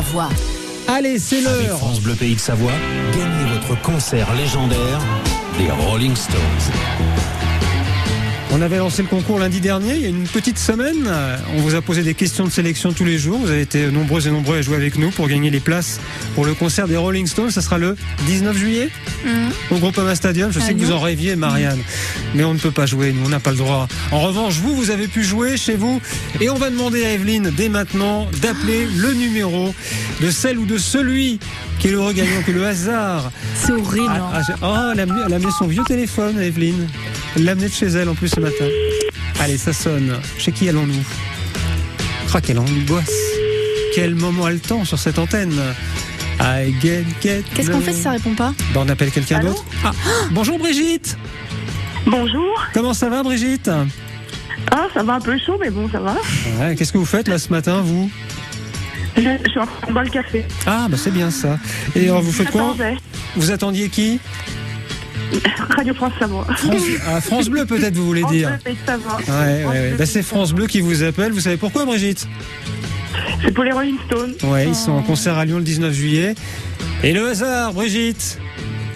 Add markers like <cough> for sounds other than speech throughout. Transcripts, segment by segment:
Savoie. Allez, c'est l'heure. France Bleu Pays de Savoie, gagnez votre concert légendaire des Rolling Stones. On avait lancé le concours lundi dernier, il y a une petite semaine. Euh, On vous a posé des questions de sélection tous les jours. Vous avez été nombreux et nombreux à jouer avec nous pour gagner les places pour le concert des Rolling Stones. Ça sera le 19 juillet au Groupama Stadium. Je sais À que vous en rêviez, Marianne. Mais on ne peut pas jouer, nous, on n'a pas le droit. En revanche, vous, vous avez pu jouer chez vous. Et on va demander à Evelyne, dès maintenant, d'appeler le numéro de celle ou de celui qui est le regagnant, que le hasard C'est horrible. ah, hein. ah, oh, elle a, elle a amené son vieux téléphone, Evelyne. Elle l'a amené de chez elle en plus ce matin. Allez, ça sonne. Chez qui allons-nous? Ah, quelle angoisse. Quel moment haletant sur cette antenne. I get, get Qu'est-ce qu'on fait si ça répond pas? Bah, On appelle quelqu'un d'autre. Ah, bonjour Brigitte. Bonjour. Comment ça va Brigitte? Ah, ça va un peu chaud, mais bon, ça va. Ouais, Qu'est-ce que vous faites là ce matin, vous? Je, je suis en train de boire le café. Ah, bah c'est bien ça. Et alors, vous faites quoi? Vous attendiez qui? <laughs> Radio France Savoie. France, ah, France Bleu peut-être vous voulez France dire Bleu, Savoie. Ouais, France ouais. Bah, c'est France Bleu qui vous appelle. Vous savez pourquoi, Brigitte? C'est pour les Rolling Stones. Ouais, ils sont en concert à Lyon le 19 juillet. Et le hasard, Brigitte,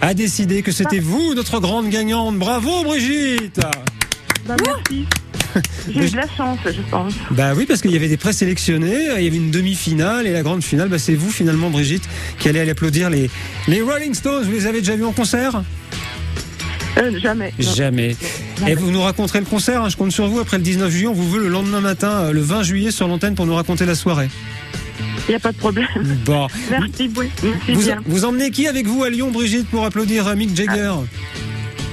a décidé que c'était vous, notre grande gagnante. Bravo, Brigitte Bah, merci. <laughs> J'ai eu de la chance, je pense. Bah oui, parce qu'il y avait des présélectionnés, il y avait une demi-finale et la grande finale, bah c'est vous finalement, Brigitte, qui allez aller applaudir les, les Rolling Stones. Vous les avez déjà vus en concert? Euh, jamais. non. Jamais. Et vous nous raconterez le concert, hein, je compte sur vous. Après le 19 juillet, on vous veut le lendemain matin, euh, le 20 juillet, sur l'antenne pour nous raconter la soirée. Il n'y a pas de problème. Bon. Merci, oui. Merci Vous, bien. vous emmenez qui avec vous à Lyon, Brigitte, pour applaudir euh, Mick Jagger?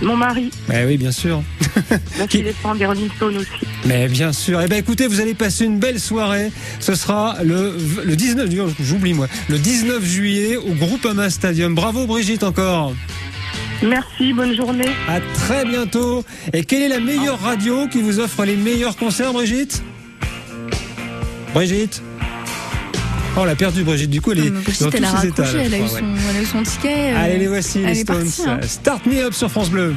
Mon mari, Bah oui, bien sûr. <laughs> parce Qui- des Rolling Stones aussi. Mais bien sûr. Eh ben écoutez, vous allez passer une belle soirée. Ce sera le, le 19, j'oublie moi, le 19 juillet au Groupama Stadium. Bravo Brigitte encore. Merci, bonne journée. À très bientôt. Et quelle est la meilleure radio qui vous offre les meilleurs concerts, Brigitte? Brigitte? Oh, on l'a perdu, Brigitte. Du coup, elle est Non, mais Brigitte, dans elle a tous ses raccroché, états. elle a, eu son, ouais. elle a eu son ticket. euh, Allez, les voici, elle les est Stones. partie, hein. Start Me Up sur France Bleu.